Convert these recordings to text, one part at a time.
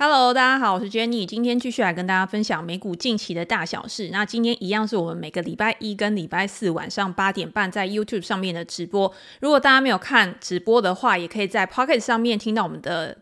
Hello，大家好，我是 Jenny，今天继续来跟大家分享美股近期的大小事。那今天一样是我们每个礼拜一跟礼拜四晚上八点半在 YouTube 上面的直播。如果大家没有看直播的话，也可以在 Pocket 上面听到我们的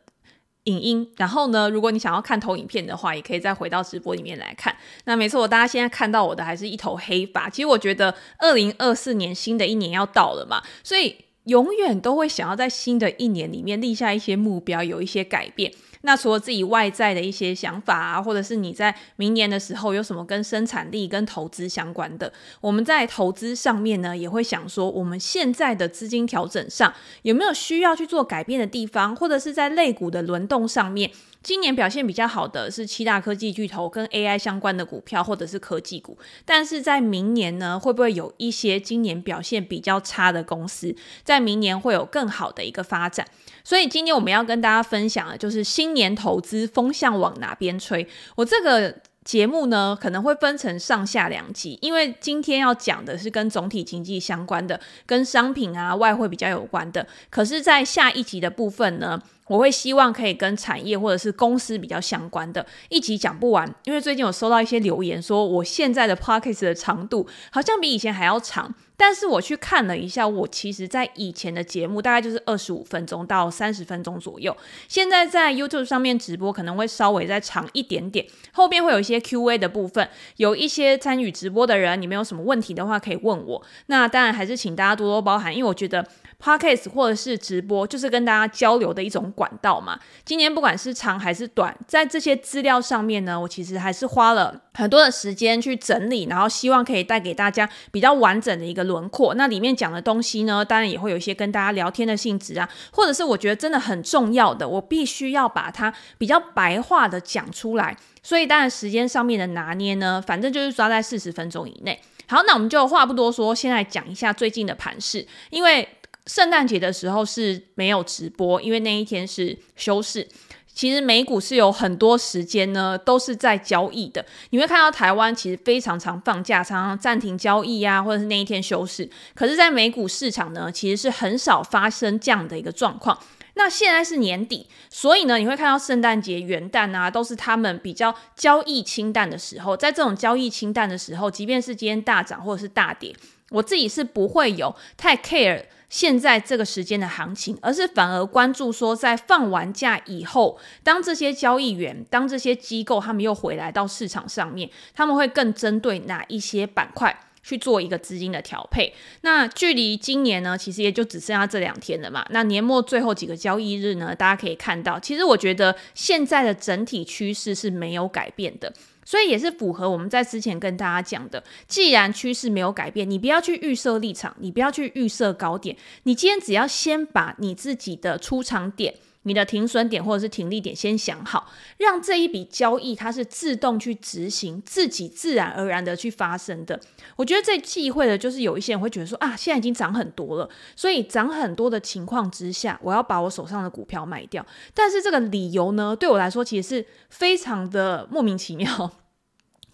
影音。然后呢，如果你想要看投影片的话，也可以再回到直播里面来看。那没错，大家现在看到我的还是一头黑发。其实我觉得二零二四年新的一年要到了嘛，所以永远都会想要在新的一年里面立下一些目标，有一些改变。那除了自己外在的一些想法啊，或者是你在明年的时候有什么跟生产力、跟投资相关的，我们在投资上面呢，也会想说，我们现在的资金调整上有没有需要去做改变的地方，或者是在类股的轮动上面。今年表现比较好的是七大科技巨头跟 AI 相关的股票，或者是科技股。但是在明年呢，会不会有一些今年表现比较差的公司，在明年会有更好的一个发展？所以今天我们要跟大家分享的就是新年投资风向往哪边吹。我这个。节目呢，可能会分成上下两集，因为今天要讲的是跟总体经济相关的，跟商品啊、外汇比较有关的。可是，在下一集的部分呢，我会希望可以跟产业或者是公司比较相关的，一集讲不完。因为最近有收到一些留言说，我现在的 podcast 的长度好像比以前还要长。但是我去看了一下，我其实在以前的节目大概就是二十五分钟到三十分钟左右，现在在 YouTube 上面直播可能会稍微再长一点点，后边会有一些 Q&A 的部分，有一些参与直播的人，你们有什么问题的话可以问我。那当然还是请大家多多包涵，因为我觉得。Podcast 或者是直播，就是跟大家交流的一种管道嘛。今年不管是长还是短，在这些资料上面呢，我其实还是花了很多的时间去整理，然后希望可以带给大家比较完整的一个轮廓。那里面讲的东西呢，当然也会有一些跟大家聊天的性质啊，或者是我觉得真的很重要的，我必须要把它比较白话的讲出来。所以当然时间上面的拿捏呢，反正就是抓在四十分钟以内。好，那我们就话不多说，先来讲一下最近的盘势，因为。圣诞节的时候是没有直播，因为那一天是休市。其实美股是有很多时间呢，都是在交易的。你会看到台湾其实非常常放假，常常暂停交易啊，或者是那一天休市。可是，在美股市场呢，其实是很少发生这样的一个状况。那现在是年底，所以呢，你会看到圣诞节、元旦啊，都是他们比较交易清淡的时候。在这种交易清淡的时候，即便是今天大涨或者是大跌，我自己是不会有太 care。现在这个时间的行情，而是反而关注说，在放完假以后，当这些交易员、当这些机构他们又回来到市场上面，他们会更针对哪一些板块去做一个资金的调配。那距离今年呢，其实也就只剩下这两天了嘛。那年末最后几个交易日呢，大家可以看到，其实我觉得现在的整体趋势是没有改变的。所以也是符合我们在之前跟大家讲的，既然趋势没有改变，你不要去预设立场，你不要去预设高点，你今天只要先把你自己的出场点、你的停损点或者是停利点先想好，让这一笔交易它是自动去执行，自己自然而然的去发生的。我觉得最忌讳的就是有一些人会觉得说啊，现在已经涨很多了，所以涨很多的情况之下，我要把我手上的股票卖掉。但是这个理由呢，对我来说其实是非常的莫名其妙。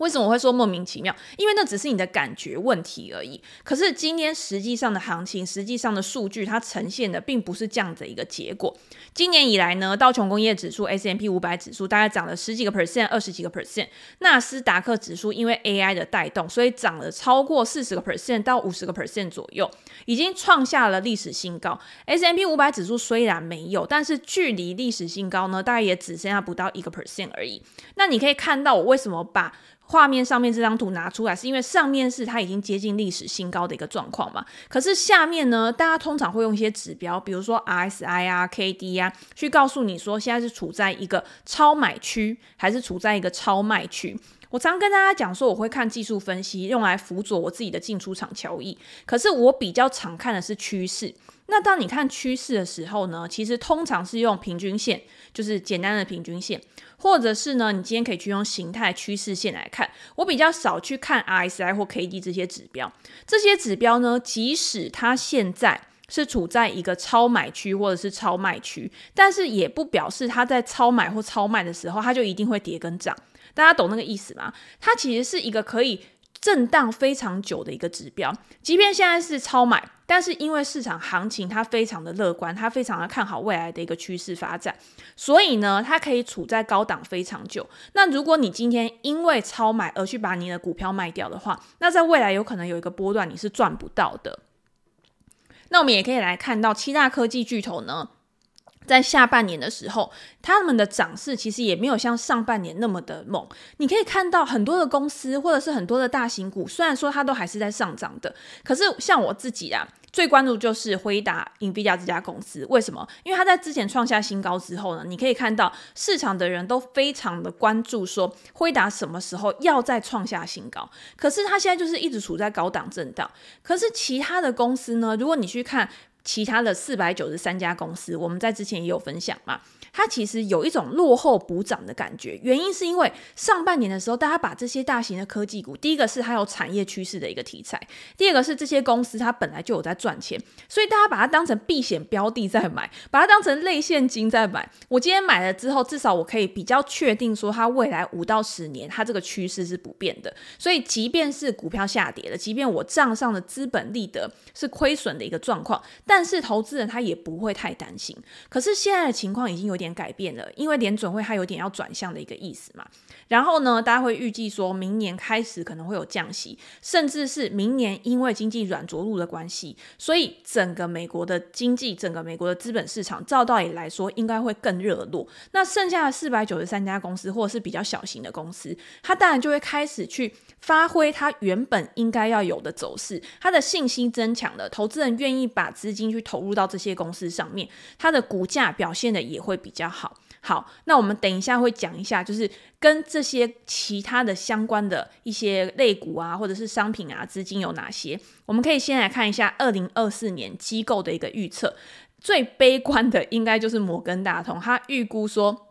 为什么我会说莫名其妙？因为那只是你的感觉问题而已。可是今天实际上的行情，实际上的数据，它呈现的并不是这样的一个结果。今年以来呢，道琼工业指数、S M P 五百指数大概涨了十几个 percent、二十几个 percent。纳斯达克指数因为 AI 的带动，所以涨了超过四十个 percent 到五十个 percent 左右，已经创下了历史新高。S M P 五百指数虽然没有，但是距离历史新高呢，大概也只剩下不到一个 percent 而已。那你可以看到我为什么把画面上面这张图拿出来，是因为上面是它已经接近历史新高的一个状况嘛？可是下面呢，大家通常会用一些指标，比如说 RSI 啊、KD 啊，去告诉你说现在是处在一个超买区，还是处在一个超卖区。我常跟大家讲说，我会看技术分析，用来辅佐我自己的进出场交易。可是我比较常看的是趋势。那当你看趋势的时候呢，其实通常是用平均线，就是简单的平均线。或者是呢，你今天可以去用形态趋势线来看。我比较少去看 RSI 或 KD 这些指标。这些指标呢，即使它现在是处在一个超买区或者是超卖区，但是也不表示它在超买或超卖的时候，它就一定会跌跟涨。大家懂那个意思吗？它其实是一个可以震荡非常久的一个指标。即便现在是超买，但是因为市场行情它非常的乐观，它非常的看好未来的一个趋势发展，所以呢，它可以处在高档非常久。那如果你今天因为超买而去把你的股票卖掉的话，那在未来有可能有一个波段你是赚不到的。那我们也可以来看到七大科技巨头呢，在下半年的时候，他们的涨势其实也没有像上半年那么的猛。你可以看到很多的公司或者是很多的大型股，虽然说它都还是在上涨的，可是像我自己啊。最关注就是辉达、NVIDIA 这家公司，为什么？因为它在之前创下新高之后呢，你可以看到市场的人都非常的关注，说辉达什么时候要再创下新高。可是它现在就是一直处在高档震荡。可是其他的公司呢？如果你去看其他的四百九十三家公司，我们在之前也有分享嘛。它其实有一种落后补涨的感觉，原因是因为上半年的时候，大家把这些大型的科技股，第一个是它有产业趋势的一个题材，第二个是这些公司它本来就有在赚钱，所以大家把它当成避险标的在买，把它当成类现金在买。我今天买了之后，至少我可以比较确定说，它未来五到十年它这个趋势是不变的。所以即便是股票下跌了，即便我账上的资本利得是亏损的一个状况，但是投资人他也不会太担心。可是现在的情况已经有点。改变了，因为联准会它有点要转向的一个意思嘛。然后呢，大家会预计说明年开始可能会有降息，甚至是明年因为经济软着陆的关系，所以整个美国的经济，整个美国的资本市场，照道理来说应该会更热络。那剩下的四百九十三家公司，或者是比较小型的公司，它当然就会开始去发挥它原本应该要有的走势，它的信心增强了，投资人愿意把资金去投入到这些公司上面，它的股价表现的也会。比较好，好，那我们等一下会讲一下，就是跟这些其他的相关的一些类股啊，或者是商品啊，资金有哪些？我们可以先来看一下二零二四年机构的一个预测，最悲观的应该就是摩根大通，他预估说。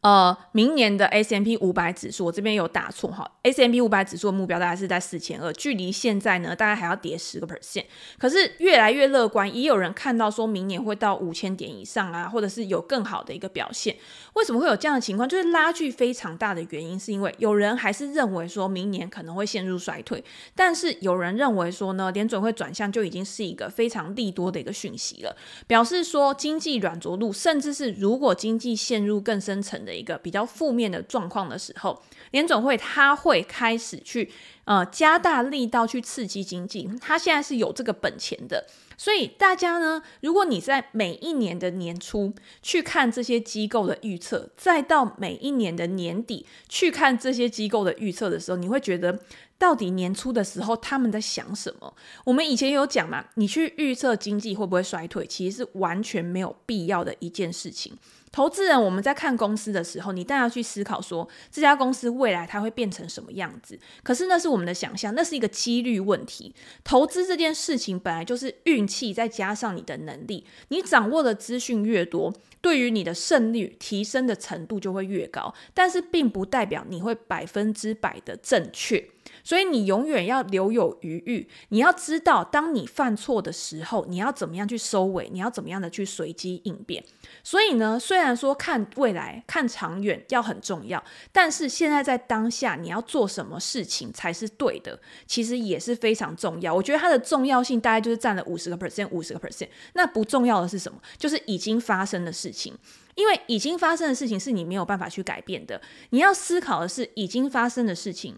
呃，明年的 S M P 五百指数，我这边有打错哈。S M P 五百指数的目标大概是在四千二，距离现在呢，大概还要跌十个 percent。可是越来越乐观，也有人看到说明年会到五千点以上啊，或者是有更好的一个表现。为什么会有这样的情况？就是拉锯非常大的原因，是因为有人还是认为说明年可能会陷入衰退，但是有人认为说呢，联准会转向就已经是一个非常利多的一个讯息了，表示说经济软着陆，甚至是如果经济陷入更深层的一个比较负面的状况的时候，联总会它会开始去呃加大力道去刺激经济，它现在是有这个本钱的，所以大家呢，如果你在每一年的年初去看这些机构的预测，再到每一年的年底去看这些机构的预测的时候，你会觉得到底年初的时候他们在想什么？我们以前有讲嘛，你去预测经济会不会衰退，其实是完全没有必要的一件事情。投资人，我们在看公司的时候，你当然要去思考说，这家公司未来它会变成什么样子。可是那是我们的想象，那是一个几率问题。投资这件事情本来就是运气，再加上你的能力，你掌握的资讯越多，对于你的胜率提升的程度就会越高。但是并不代表你会百分之百的正确。所以你永远要留有余裕，你要知道，当你犯错的时候，你要怎么样去收尾，你要怎么样的去随机应变。所以呢，虽然说看未来、看长远要很重要，但是现在在当下你要做什么事情才是对的，其实也是非常重要。我觉得它的重要性大概就是占了五十个 percent，五十个 percent。那不重要的是什么？就是已经发生的事情，因为已经发生的事情是你没有办法去改变的。你要思考的是已经发生的事情。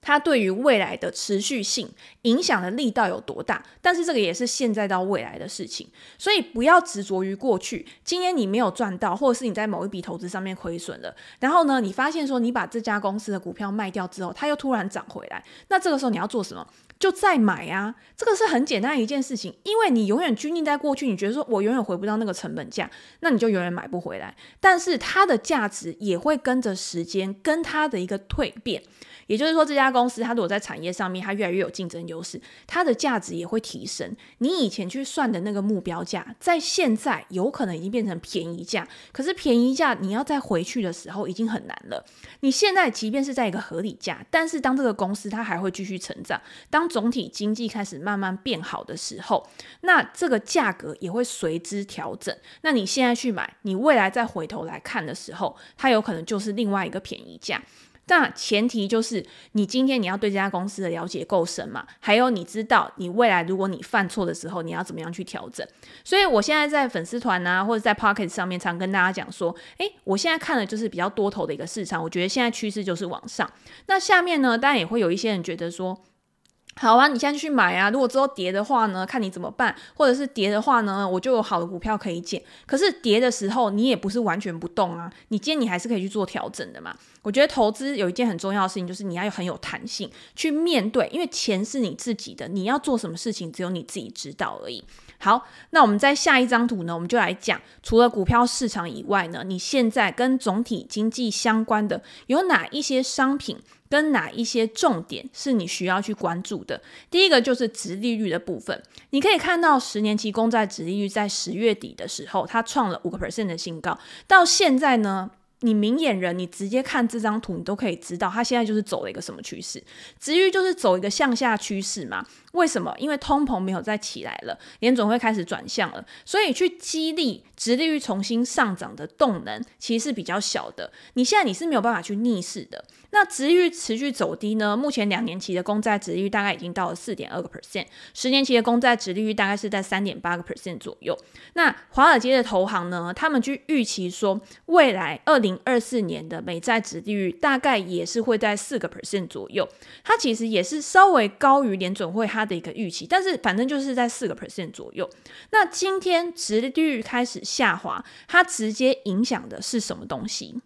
它对于未来的持续性影响的力道有多大？但是这个也是现在到未来的事情，所以不要执着于过去。今天你没有赚到，或者是你在某一笔投资上面亏损了，然后呢，你发现说你把这家公司的股票卖掉之后，它又突然涨回来，那这个时候你要做什么？就再买啊！这个是很简单一件事情，因为你永远拘泥在过去，你觉得说我永远回不到那个成本价，那你就永远买不回来。但是它的价值也会跟着时间跟它的一个蜕变。也就是说，这家公司它如果在产业上面它越来越有竞争优势，它的价值也会提升。你以前去算的那个目标价，在现在有可能已经变成便宜价。可是便宜价你要再回去的时候已经很难了。你现在即便是在一个合理价，但是当这个公司它还会继续成长，当总体经济开始慢慢变好的时候，那这个价格也会随之调整。那你现在去买，你未来再回头来看的时候，它有可能就是另外一个便宜价。那前提就是你今天你要对这家公司的了解够深嘛，还有你知道你未来如果你犯错的时候，你要怎么样去调整。所以我现在在粉丝团啊，或者在 Pocket 上面常跟大家讲说，诶，我现在看的就是比较多头的一个市场，我觉得现在趋势就是往上。那下面呢，当然也会有一些人觉得说。好啊，你现在去买啊！如果之后跌的话呢，看你怎么办，或者是跌的话呢，我就有好的股票可以捡。可是跌的时候，你也不是完全不动啊，你今天你还是可以去做调整的嘛。我觉得投资有一件很重要的事情，就是你要有很有弹性去面对，因为钱是你自己的，你要做什么事情，只有你自己知道而已。好，那我们在下一张图呢，我们就来讲，除了股票市场以外呢，你现在跟总体经济相关的有哪一些商品？跟哪一些重点是你需要去关注的？第一个就是值利率的部分，你可以看到十年期公债值利率在十月底的时候，它创了五个 percent 的新高，到现在呢，你明眼人，你直接看这张图，你都可以知道它现在就是走了一个什么趋势，殖利率就是走一个向下趋势嘛。为什么？因为通膨没有再起来了，联总会开始转向了，所以去激励殖利率重新上涨的动能其实是比较小的。你现在你是没有办法去逆势的。那殖利率持续走低呢？目前两年期的公债殖利率大概已经到了四点二个 percent，十年期的公债殖利率大概是在三点八个 percent 左右。那华尔街的投行呢，他们去预期说，未来二零二四年的美债值利率大概也是会在四个 percent 左右。它其实也是稍微高于联准会它的一个预期，但是反正就是在四个 percent 左右。那今天殖利率开始下滑，它直接影响的是什么东西？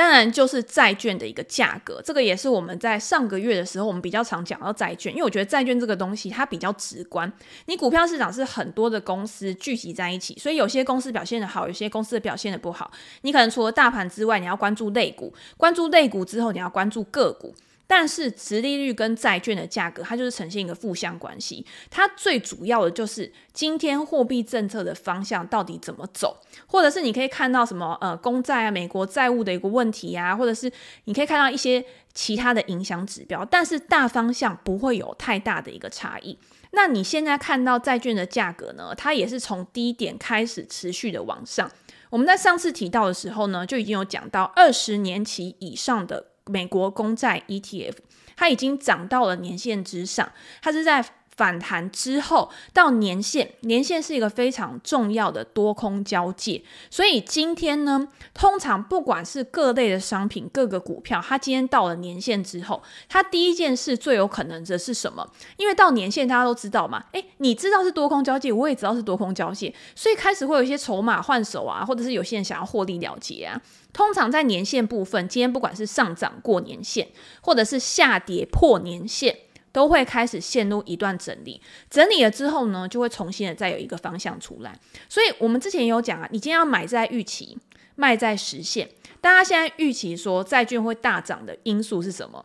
当然就是债券的一个价格，这个也是我们在上个月的时候，我们比较常讲到债券，因为我觉得债券这个东西它比较直观。你股票市场是很多的公司聚集在一起，所以有些公司表现的好，有些公司表现的不好。你可能除了大盘之外，你要关注类股，关注类股之后，你要关注个股。但是，殖利率跟债券的价格，它就是呈现一个负相关系。它最主要的就是今天货币政策的方向到底怎么走，或者是你可以看到什么呃公债啊、美国债务的一个问题啊，或者是你可以看到一些其他的影响指标。但是大方向不会有太大的一个差异。那你现在看到债券的价格呢？它也是从低点开始持续的往上。我们在上次提到的时候呢，就已经有讲到二十年期以上的。美国公债 ETF，它已经涨到了年限之上，它是在反弹之后到年线，年线是一个非常重要的多空交界，所以今天呢，通常不管是各类的商品、各个股票，它今天到了年线之后，它第一件事最有可能的是什么？因为到年线大家都知道嘛，诶，你知道是多空交界，我也知道是多空交界，所以开始会有一些筹码换手啊，或者是有些人想要获利了结啊。通常在年线部分，今天不管是上涨过年线，或者是下跌破年线，都会开始陷入一段整理。整理了之后呢，就会重新的再有一个方向出来。所以我们之前有讲啊，你今天要买在预期，卖在实现。大家现在预期说债券会大涨的因素是什么？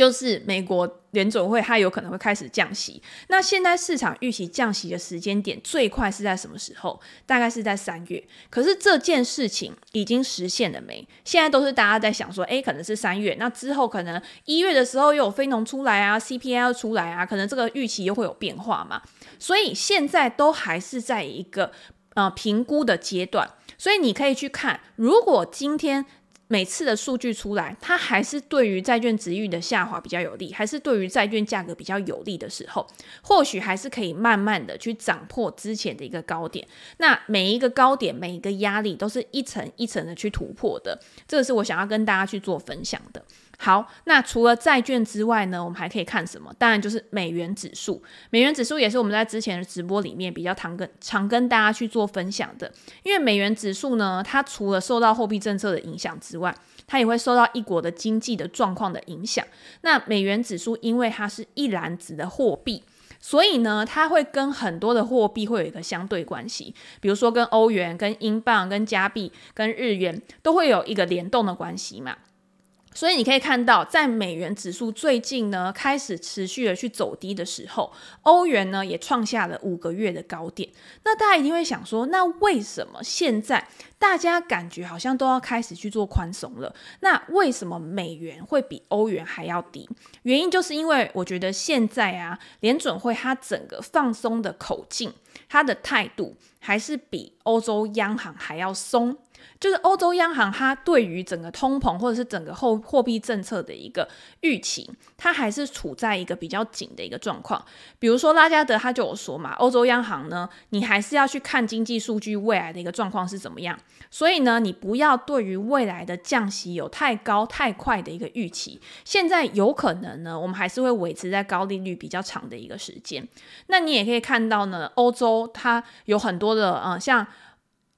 就是美国联总会，它有可能会开始降息。那现在市场预期降息的时间点最快是在什么时候？大概是在三月。可是这件事情已经实现了没？现在都是大家在想说，诶，可能是三月。那之后可能一月的时候又有非农出来啊，CPI 出来啊，可能这个预期又会有变化嘛。所以现在都还是在一个呃评估的阶段。所以你可以去看，如果今天。每次的数据出来，它还是对于债券值域的下滑比较有利，还是对于债券价格比较有利的时候，或许还是可以慢慢的去涨破之前的一个高点。那每一个高点，每一个压力，都是一层一层的去突破的。这个是我想要跟大家去做分享的。好，那除了债券之外呢，我们还可以看什么？当然就是美元指数。美元指数也是我们在之前的直播里面比较常跟常跟大家去做分享的。因为美元指数呢，它除了受到货币政策的影响之外，它也会受到一国的经济的状况的影响。那美元指数因为它是一篮子的货币，所以呢，它会跟很多的货币会有一个相对关系。比如说跟欧元、跟英镑、跟加币、跟日元都会有一个联动的关系嘛。所以你可以看到，在美元指数最近呢开始持续的去走低的时候，欧元呢也创下了五个月的高点。那大家一定会想说，那为什么现在大家感觉好像都要开始去做宽松了？那为什么美元会比欧元还要低？原因就是因为我觉得现在啊，联准会它整个放松的口径，它的态度还是比欧洲央行还要松。就是欧洲央行它对于整个通膨或者是整个后货币政策的一个预期，它还是处在一个比较紧的一个状况。比如说拉加德他就有说嘛，欧洲央行呢，你还是要去看经济数据未来的一个状况是怎么样。所以呢，你不要对于未来的降息有太高太快的一个预期。现在有可能呢，我们还是会维持在高利率比较长的一个时间。那你也可以看到呢，欧洲它有很多的呃，像。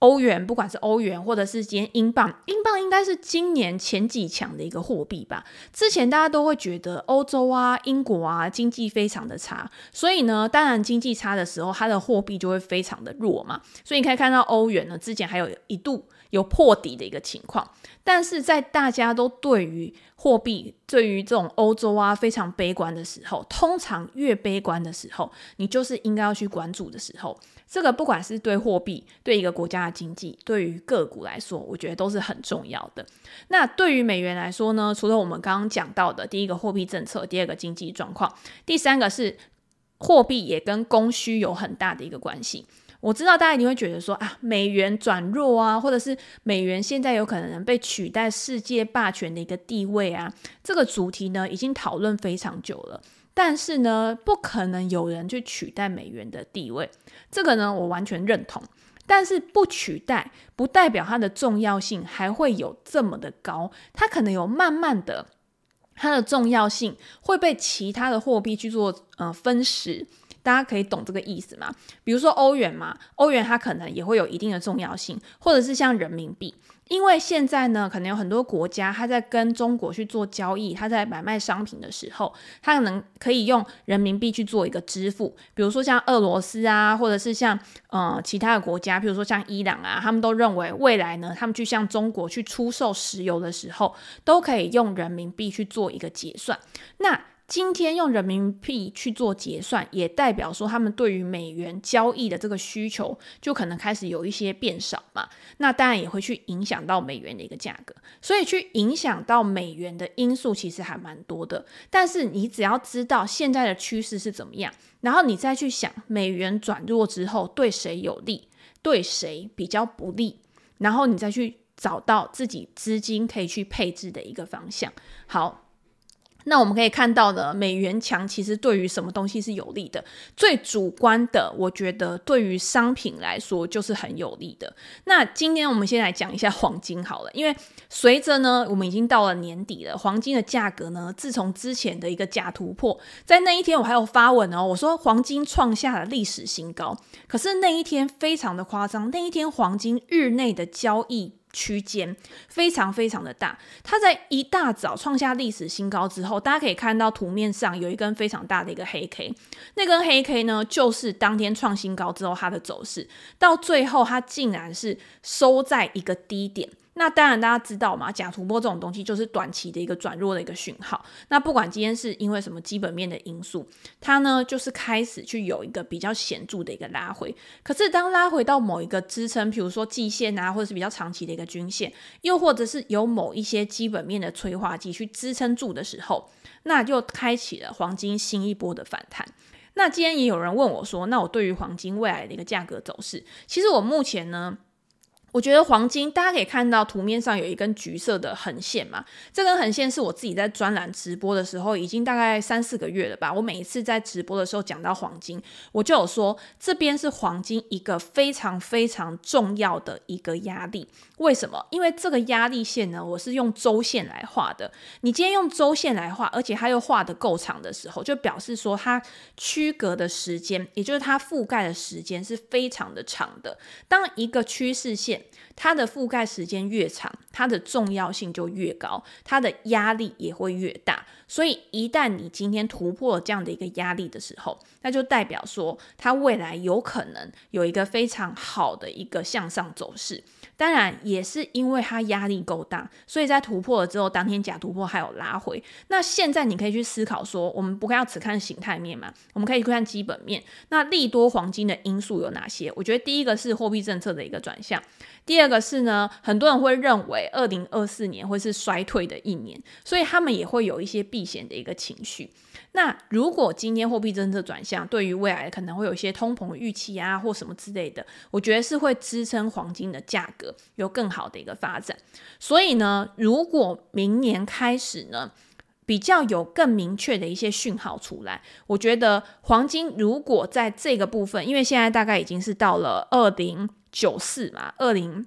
欧元，不管是欧元或者是今天英镑，英镑应该是今年前几强的一个货币吧。之前大家都会觉得欧洲啊、英国啊经济非常的差，所以呢，当然经济差的时候，它的货币就会非常的弱嘛。所以你可以看到欧元呢，之前还有一度有破底的一个情况。但是在大家都对于货币、对于这种欧洲啊非常悲观的时候，通常越悲观的时候，你就是应该要去关注的时候。这个不管是对货币、对一个国家的经济、对于个股来说，我觉得都是很重要的。那对于美元来说呢，除了我们刚刚讲到的第一个货币政策，第二个经济状况，第三个是货币也跟供需有很大的一个关系。我知道大家一定会觉得说啊，美元转弱啊，或者是美元现在有可能被取代世界霸权的一个地位啊，这个主题呢已经讨论非常久了。但是呢，不可能有人去取代美元的地位，这个呢，我完全认同。但是不取代，不代表它的重要性还会有这么的高，它可能有慢慢的，它的重要性会被其他的货币去做呃分食。大家可以懂这个意思吗？比如说欧元嘛，欧元它可能也会有一定的重要性，或者是像人民币。因为现在呢，可能有很多国家，它在跟中国去做交易，它在买卖商品的时候，它可能可以用人民币去做一个支付。比如说像俄罗斯啊，或者是像呃其他的国家，比如说像伊朗啊，他们都认为未来呢，他们去向中国去出售石油的时候，都可以用人民币去做一个结算。那今天用人民币去做结算，也代表说他们对于美元交易的这个需求就可能开始有一些变少嘛。那当然也会去影响到美元的一个价格，所以去影响到美元的因素其实还蛮多的。但是你只要知道现在的趋势是怎么样，然后你再去想美元转弱之后对谁有利，对谁比较不利，然后你再去找到自己资金可以去配置的一个方向。好。那我们可以看到的，美元强其实对于什么东西是有利的？最主观的，我觉得对于商品来说就是很有利的。那今天我们先来讲一下黄金好了，因为随着呢，我们已经到了年底了，黄金的价格呢，自从之前的一个假突破，在那一天我还有发文哦，我说黄金创下了历史新高，可是那一天非常的夸张，那一天黄金日内的交易。区间非常非常的大，它在一大早创下历史新高之后，大家可以看到图面上有一根非常大的一个黑 K，那根黑 K 呢，就是当天创新高之后它的走势，到最后它竟然是收在一个低点。那当然，大家知道嘛，假突破这种东西就是短期的一个转弱的一个讯号。那不管今天是因为什么基本面的因素，它呢就是开始去有一个比较显著的一个拉回。可是当拉回到某一个支撑，比如说季线啊，或者是比较长期的一个均线，又或者是有某一些基本面的催化剂去支撑住的时候，那就开启了黄金新一波的反弹。那今天也有人问我说，那我对于黄金未来的一个价格走势，其实我目前呢。我觉得黄金，大家可以看到图面上有一根橘色的横线嘛，这根横线是我自己在专栏直播的时候，已经大概三四个月了吧。我每一次在直播的时候讲到黄金，我就有说这边是黄金一个非常非常重要的一个压力。为什么？因为这个压力线呢，我是用周线来画的。你今天用周线来画，而且它又画的够长的时候，就表示说它区隔的时间，也就是它覆盖的时间是非常的长的。当一个趋势线它的覆盖时间越长，它的重要性就越高，它的压力也会越大。所以，一旦你今天突破了这样的一个压力的时候，那就代表说它未来有可能有一个非常好的一个向上走势。当然，也是因为它压力够大，所以在突破了之后，当天假突破还有拉回。那现在你可以去思考说，我们不要只看形态面嘛，我们可以去看基本面。那利多黄金的因素有哪些？我觉得第一个是货币政策的一个转向。第二个是呢，很多人会认为二零二四年会是衰退的一年，所以他们也会有一些避险的一个情绪。那如果今天货币政策转向，对于未来可能会有一些通膨预期啊，或什么之类的，我觉得是会支撑黄金的价格有更好的一个发展。所以呢，如果明年开始呢，比较有更明确的一些讯号出来，我觉得黄金如果在这个部分，因为现在大概已经是到了二零九四嘛，二零。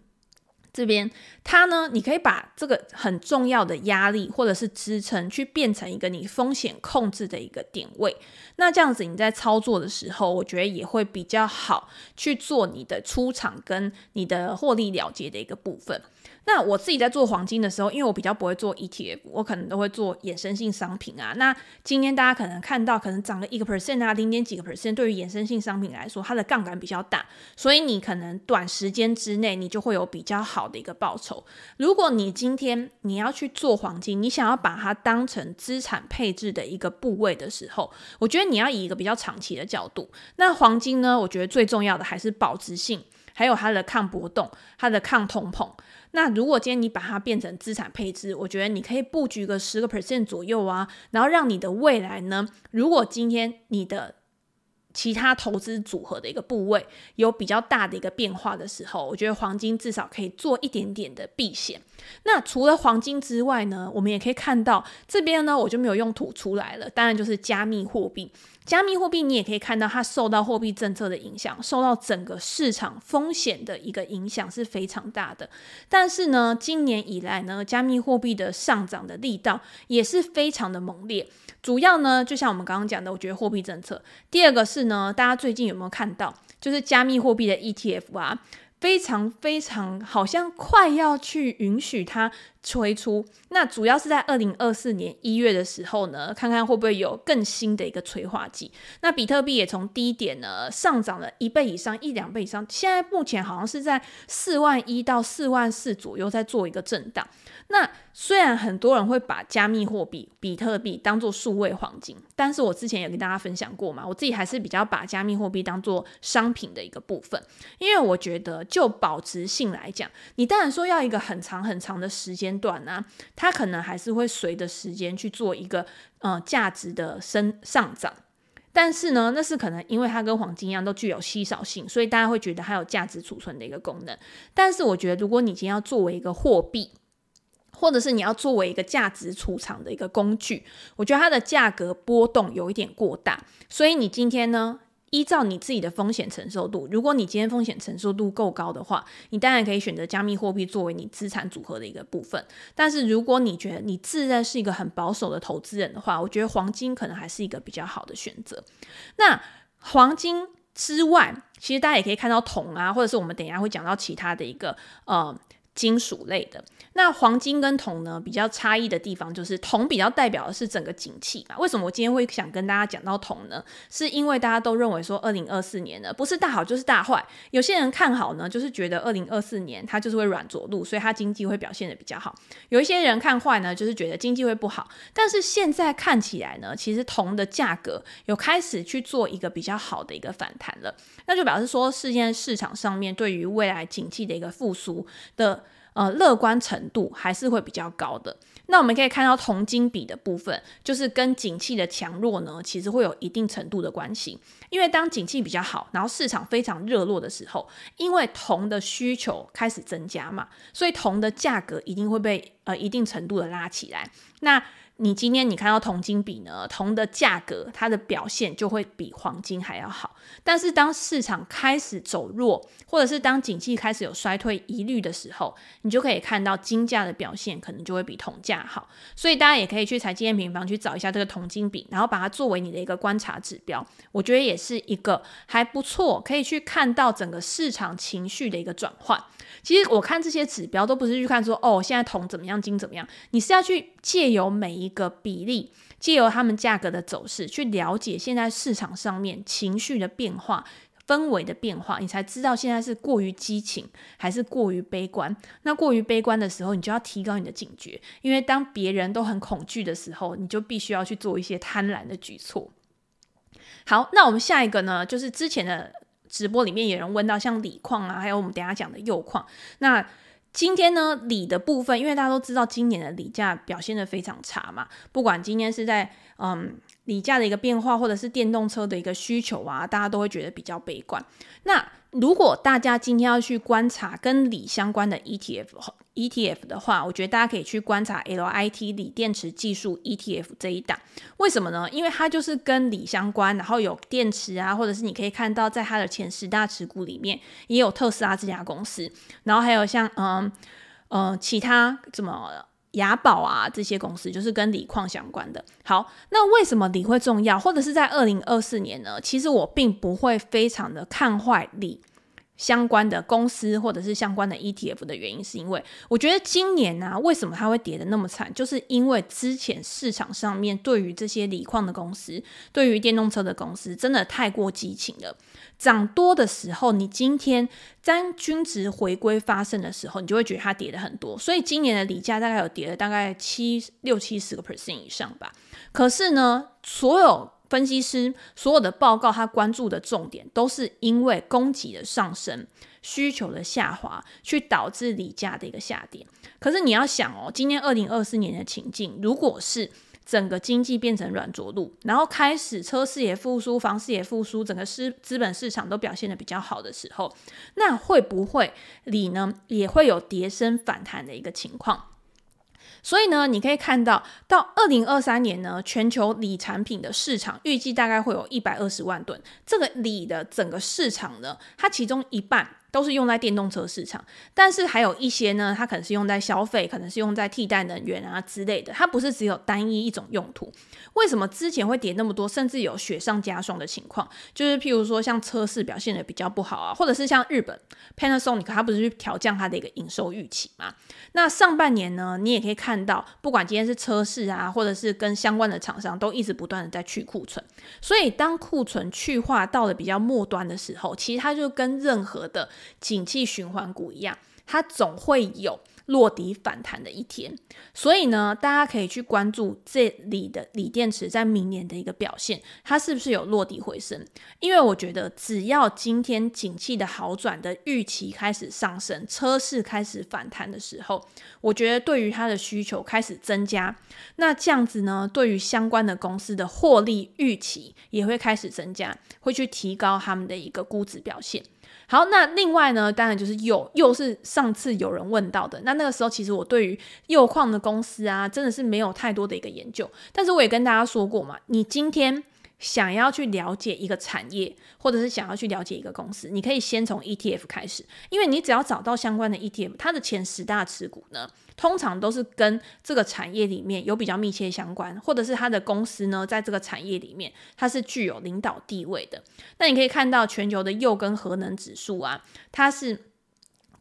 这边它呢，你可以把这个很重要的压力或者是支撑，去变成一个你风险控制的一个点位。那这样子你在操作的时候，我觉得也会比较好去做你的出场跟你的获利了结的一个部分。那我自己在做黄金的时候，因为我比较不会做 ETF，我可能都会做衍生性商品啊。那今天大家可能看到，可能涨了一个 percent 啊，零点几个 percent，对于衍生性商品来说，它的杠杆比较大，所以你可能短时间之内你就会有比较好的一个报酬。如果你今天你要去做黄金，你想要把它当成资产配置的一个部位的时候，我觉得你要以一个比较长期的角度。那黄金呢，我觉得最重要的还是保值性，还有它的抗波动，它的抗通膨。那如果今天你把它变成资产配置，我觉得你可以布局个十个 percent 左右啊，然后让你的未来呢，如果今天你的其他投资组合的一个部位有比较大的一个变化的时候，我觉得黄金至少可以做一点点的避险。那除了黄金之外呢，我们也可以看到这边呢，我就没有用图出来了，当然就是加密货币。加密货币，你也可以看到，它受到货币政策的影响，受到整个市场风险的一个影响是非常大的。但是呢，今年以来呢，加密货币的上涨的力道也是非常的猛烈。主要呢，就像我们刚刚讲的，我觉得货币政策。第二个是呢，大家最近有没有看到，就是加密货币的 ETF 啊，非常非常好像快要去允许他。推出，那主要是在二零二四年一月的时候呢，看看会不会有更新的一个催化剂。那比特币也从低点呢上涨了一倍以上，一两倍以上，现在目前好像是在四万一到四万四左右在做一个震荡。那虽然很多人会把加密货币比特币当做数位黄金，但是我之前也跟大家分享过嘛，我自己还是比较把加密货币当做商品的一个部分，因为我觉得就保值性来讲，你当然说要一个很长很长的时间。短啊，它可能还是会随着时间去做一个呃价值的升上涨，但是呢，那是可能因为它跟黄金一样都具有稀少性，所以大家会觉得它有价值储存的一个功能。但是我觉得，如果你今天要作为一个货币，或者是你要作为一个价值储藏的一个工具，我觉得它的价格波动有一点过大，所以你今天呢，依照你自己的风险承受度，如果你今天风险承受度够高的话，你当然可以选择加密货币作为你资产组合的一个部分。但是如果你觉得你自认是一个很保守的投资人的话，我觉得黄金可能还是一个比较好的选择。那黄金之外，其实大家也可以看到铜啊，或者是我们等一下会讲到其他的一个呃。金属类的，那黄金跟铜呢，比较差异的地方就是铜比较代表的是整个景气嘛。为什么我今天会想跟大家讲到铜呢？是因为大家都认为说二零二四年呢，不是大好就是大坏。有些人看好呢，就是觉得二零二四年它就是会软着陆，所以它经济会表现得比较好。有一些人看坏呢，就是觉得经济会不好。但是现在看起来呢，其实铜的价格有开始去做一个比较好的一个反弹了，那就表示说，现在市场上面对于未来景气的一个复苏的。呃，乐观程度还是会比较高的。那我们可以看到铜金比的部分，就是跟景气的强弱呢，其实会有一定程度的关系。因为当景气比较好，然后市场非常热络的时候，因为铜的需求开始增加嘛，所以铜的价格一定会被呃一定程度的拉起来。那你今天你看到铜金比呢，铜的价格它的表现就会比黄金还要好。但是当市场开始走弱，或者是当景气开始有衰退疑虑的时候，你就可以看到金价的表现可能就会比铜价好。所以大家也可以去财经验平房去找一下这个铜金比，然后把它作为你的一个观察指标。我觉得也是一个还不错，可以去看到整个市场情绪的一个转换。其实我看这些指标都不是去看说哦，现在铜怎么样，金怎么样，你是要去借由每一个比例，借由他们价格的走势，去了解现在市场上面情绪的变化、氛围的变化，你才知道现在是过于激情还是过于悲观。那过于悲观的时候，你就要提高你的警觉，因为当别人都很恐惧的时候，你就必须要去做一些贪婪的举措。好，那我们下一个呢，就是之前的。直播里面有人问到像锂矿啊，还有我们等下讲的铀矿。那今天呢，锂的部分，因为大家都知道今年的锂价表现的非常差嘛，不管今天是在嗯锂价的一个变化，或者是电动车的一个需求啊，大家都会觉得比较悲观。那如果大家今天要去观察跟锂相关的 ETF，ETF 的话，我觉得大家可以去观察 LIT 锂电池技术 ETF 这一档。为什么呢？因为它就是跟锂相关，然后有电池啊，或者是你可以看到在它的前十大持股里面也有特斯拉这家公司，然后还有像嗯嗯其他怎么。雅宝啊，这些公司就是跟锂矿相关的。好，那为什么锂会重要？或者是在二零二四年呢？其实我并不会非常的看坏锂相关的公司，或者是相关的 ETF 的原因，是因为我觉得今年呢、啊，为什么它会跌得那么惨？就是因为之前市场上面对于这些锂矿的公司，对于电动车的公司，真的太过激情了。涨多的时候，你今天当均值回归发生的时候，你就会觉得它跌的很多。所以今年的锂价大概有跌了大概七六七十个 percent 以上吧。可是呢，所有分析师所有的报告，他关注的重点都是因为供给的上升、需求的下滑，去导致锂价的一个下跌。可是你要想哦，今年二零二四年的情境，如果是整个经济变成软着陆，然后开始车市也复苏，房市也复苏，整个市资本市场都表现的比较好的时候，那会不会锂呢也会有跌升反弹的一个情况？所以呢，你可以看到，到二零二三年呢，全球锂产品的市场预计大概会有一百二十万吨。这个锂的整个市场呢，它其中一半。都是用在电动车市场，但是还有一些呢，它可能是用在消费，可能是用在替代能源啊之类的，它不是只有单一一种用途。为什么之前会跌那么多，甚至有雪上加霜的情况？就是譬如说像车市表现得比较不好啊，或者是像日本 Panasonic，它不是去调降它的一个营收预期嘛？那上半年呢，你也可以看到，不管今天是车市啊，或者是跟相关的厂商，都一直不断的在去库存。所以当库存去化到了比较末端的时候，其实它就跟任何的景气循环股一样，它总会有落底反弹的一天。所以呢，大家可以去关注这里的锂电池在明年的一个表现，它是不是有落底回升？因为我觉得，只要今天景气的好转的预期开始上升，车市开始反弹的时候，我觉得对于它的需求开始增加，那这样子呢，对于相关的公司的获利预期也会开始增加，会去提高他们的一个估值表现。好，那另外呢，当然就是铀，又是上次有人问到的。那那个时候，其实我对于铀矿的公司啊，真的是没有太多的一个研究。但是我也跟大家说过嘛，你今天。想要去了解一个产业，或者是想要去了解一个公司，你可以先从 ETF 开始，因为你只要找到相关的 ETF，它的前十大持股呢，通常都是跟这个产业里面有比较密切相关，或者是它的公司呢，在这个产业里面它是具有领导地位的。那你可以看到全球的铀跟核能指数啊，它是。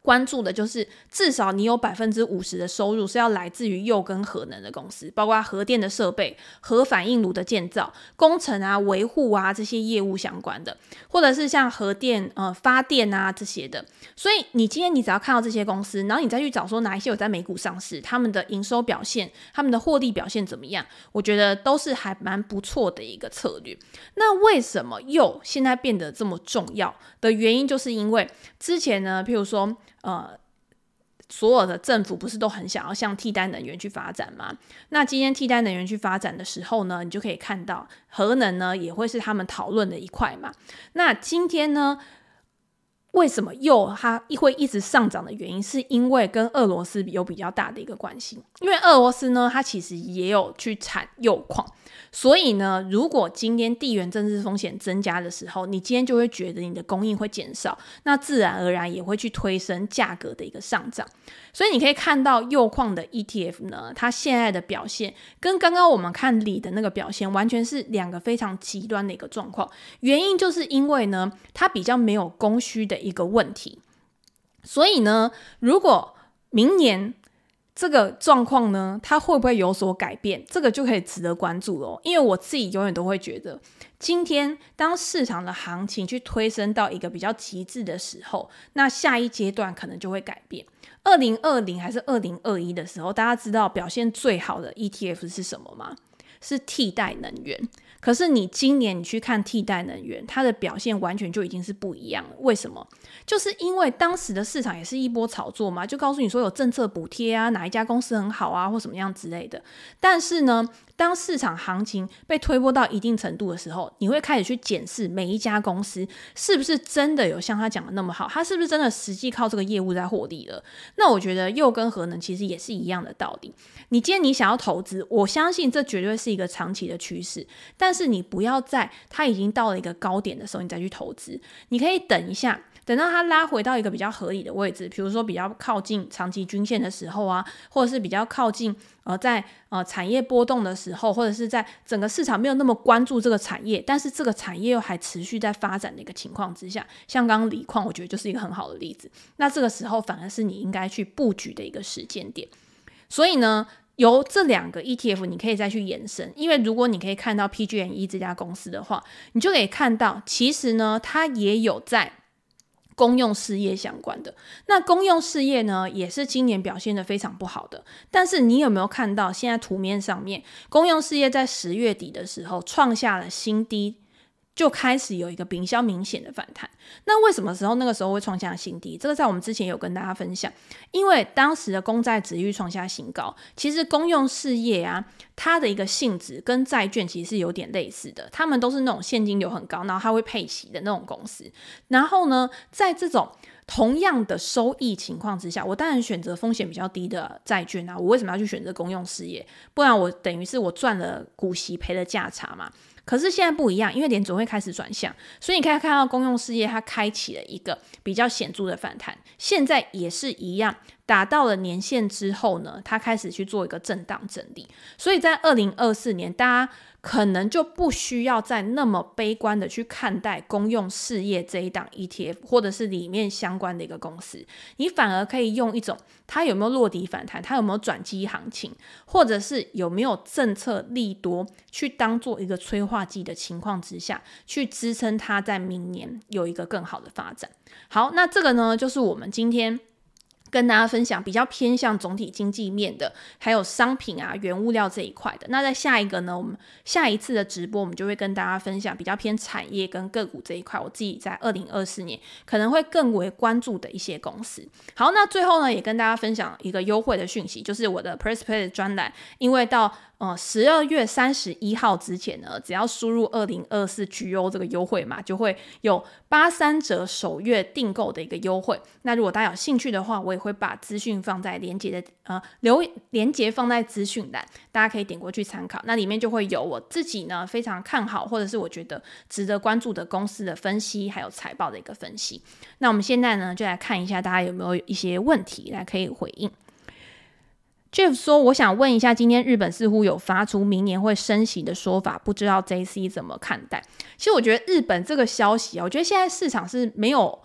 关注的就是至少你有百分之五十的收入是要来自于铀跟核能的公司，包括核电的设备、核反应炉的建造、工程啊、维护啊这些业务相关的，或者是像核电呃发电啊这些的。所以你今天你只要看到这些公司，然后你再去找说哪一些有在美股上市，他们的营收表现、他们的获利表现怎么样，我觉得都是还蛮不错的一个策略。那为什么铀现在变得这么重要的原因，就是因为之前呢，譬如说。呃，所有的政府不是都很想要向替代能源去发展吗？那今天替代能源去发展的时候呢，你就可以看到核能呢也会是他们讨论的一块嘛。那今天呢，为什么铀它会一直上涨的原因，是因为跟俄罗斯有比较大的一个关系。因为俄罗斯呢，它其实也有去产铀矿。所以呢，如果今天地缘政治风险增加的时候，你今天就会觉得你的供应会减少，那自然而然也会去推升价格的一个上涨。所以你可以看到铀矿的 ETF 呢，它现在的表现跟刚刚我们看锂的那个表现完全是两个非常极端的一个状况。原因就是因为呢，它比较没有供需的一个问题。所以呢，如果明年，这个状况呢，它会不会有所改变？这个就可以值得关注了。因为我自己永远都会觉得，今天当市场的行情去推升到一个比较极致的时候，那下一阶段可能就会改变。二零二零还是二零二一的时候，大家知道表现最好的 ETF 是什么吗？是替代能源。可是你今年你去看替代能源，它的表现完全就已经是不一样了。为什么？就是因为当时的市场也是一波炒作嘛，就告诉你说有政策补贴啊，哪一家公司很好啊，或什么样之类的。但是呢，当市场行情被推波到一定程度的时候，你会开始去检视每一家公司是不是真的有像他讲的那么好，他是不是真的实际靠这个业务在获利了。那我觉得又跟核能其实也是一样的道理。你今天你想要投资，我相信这绝对是一个长期的趋势，但是你不要在它已经到了一个高点的时候你再去投资，你可以等一下。等到它拉回到一个比较合理的位置，比如说比较靠近长期均线的时候啊，或者是比较靠近呃在呃产业波动的时候，或者是在整个市场没有那么关注这个产业，但是这个产业又还持续在发展的一个情况之下，像刚刚锂矿，我觉得就是一个很好的例子。那这个时候反而是你应该去布局的一个时间点。所以呢，由这两个 ETF 你可以再去延伸，因为如果你可以看到 PG&E 这家公司的话，你就可以看到其实呢，它也有在。公用事业相关的，那公用事业呢，也是今年表现的非常不好的。但是你有没有看到，现在图面上面，公用事业在十月底的时候创下了新低？就开始有一个比较明显的反弹。那为什么时候那个时候会创下新低？这个在我们之前有跟大家分享。因为当时的公债殖利率创下新高，其实公用事业啊，它的一个性质跟债券其实是有点类似的。他们都是那种现金流很高，然后它会配息的那种公司。然后呢，在这种同样的收益情况之下，我当然选择风险比较低的债券啊。我为什么要去选择公用事业？不然我等于是我赚了股息，赔了价差嘛。可是现在不一样，因为联总会开始转向，所以你可以看到公用事业它开启了一个比较显著的反弹。现在也是一样，达到了年限之后呢，它开始去做一个震荡整理。所以在二零二四年，大家。可能就不需要再那么悲观的去看待公用事业这一档 ETF，或者是里面相关的一个公司，你反而可以用一种它有没有落底反弹，它有没有转机行情，或者是有没有政策利多，去当做一个催化剂的情况之下，去支撑它在明年有一个更好的发展。好，那这个呢，就是我们今天。跟大家分享比较偏向总体经济面的，还有商品啊、原物料这一块的。那在下一个呢，我们下一次的直播，我们就会跟大家分享比较偏产业跟个股这一块。我自己在二零二四年可能会更为关注的一些公司。好，那最后呢，也跟大家分享一个优惠的讯息，就是我的 PressPlay 专栏，因为到呃，十二月三十一号之前呢，只要输入二零二四 GO 这个优惠码，就会有八三折首月订购的一个优惠。那如果大家有兴趣的话，我也会把资讯放在连接的呃留连接放在资讯栏，大家可以点过去参考。那里面就会有我自己呢非常看好或者是我觉得值得关注的公司的分析，还有财报的一个分析。那我们现在呢就来看一下大家有没有一些问题来可以回应。Jeff 说：“我想问一下，今天日本似乎有发出明年会升息的说法，不知道 JC 怎么看待？其实我觉得日本这个消息啊，我觉得现在市场是没有。”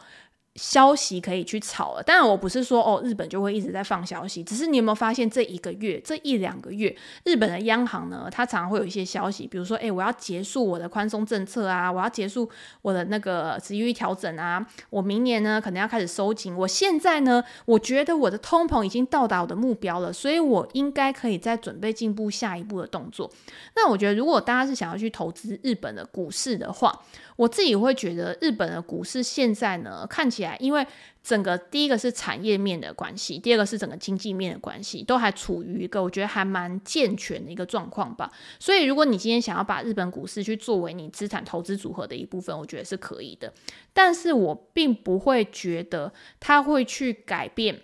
消息可以去炒了，当然我不是说哦，日本就会一直在放消息，只是你有没有发现这一个月、这一两个月，日本的央行呢，它常常会有一些消息，比如说，诶，我要结束我的宽松政策啊，我要结束我的那个殖利率调整啊，我明年呢可能要开始收紧，我现在呢，我觉得我的通膨已经到达我的目标了，所以我应该可以再准备进步下一步的动作。那我觉得，如果大家是想要去投资日本的股市的话，我自己会觉得日本的股市现在呢，看起来，因为整个第一个是产业面的关系，第二个是整个经济面的关系，都还处于一个我觉得还蛮健全的一个状况吧。所以，如果你今天想要把日本股市去作为你资产投资组合的一部分，我觉得是可以的。但是我并不会觉得它会去改变。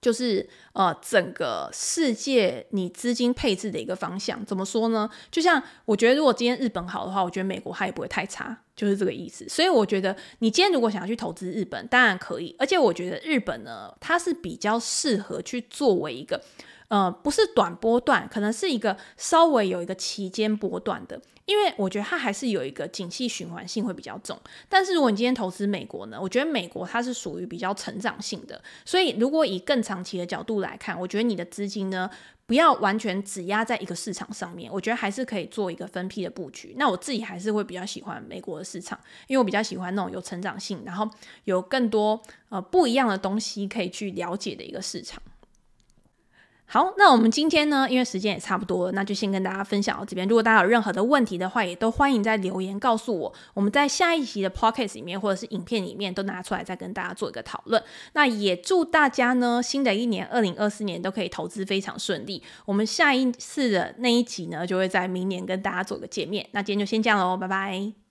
就是呃，整个世界你资金配置的一个方向，怎么说呢？就像我觉得，如果今天日本好的话，我觉得美国它也不会太差，就是这个意思。所以我觉得，你今天如果想要去投资日本，当然可以。而且我觉得日本呢，它是比较适合去作为一个。呃，不是短波段，可能是一个稍微有一个期间波段的，因为我觉得它还是有一个景气循环性会比较重。但是如果你今天投资美国呢，我觉得美国它是属于比较成长性的，所以如果以更长期的角度来来看，我觉得你的资金呢，不要完全只压在一个市场上面，我觉得还是可以做一个分批的布局。那我自己还是会比较喜欢美国的市场，因为我比较喜欢那种有成长性，然后有更多呃不一样的东西可以去了解的一个市场。好，那我们今天呢，因为时间也差不多了，那就先跟大家分享到这边。如果大家有任何的问题的话，也都欢迎在留言告诉我。我们在下一集的 podcast 里面或者是影片里面都拿出来再跟大家做一个讨论。那也祝大家呢，新的一年二零二四年都可以投资非常顺利。我们下一次的那一集呢，就会在明年跟大家做个见面。那今天就先这样喽，拜拜。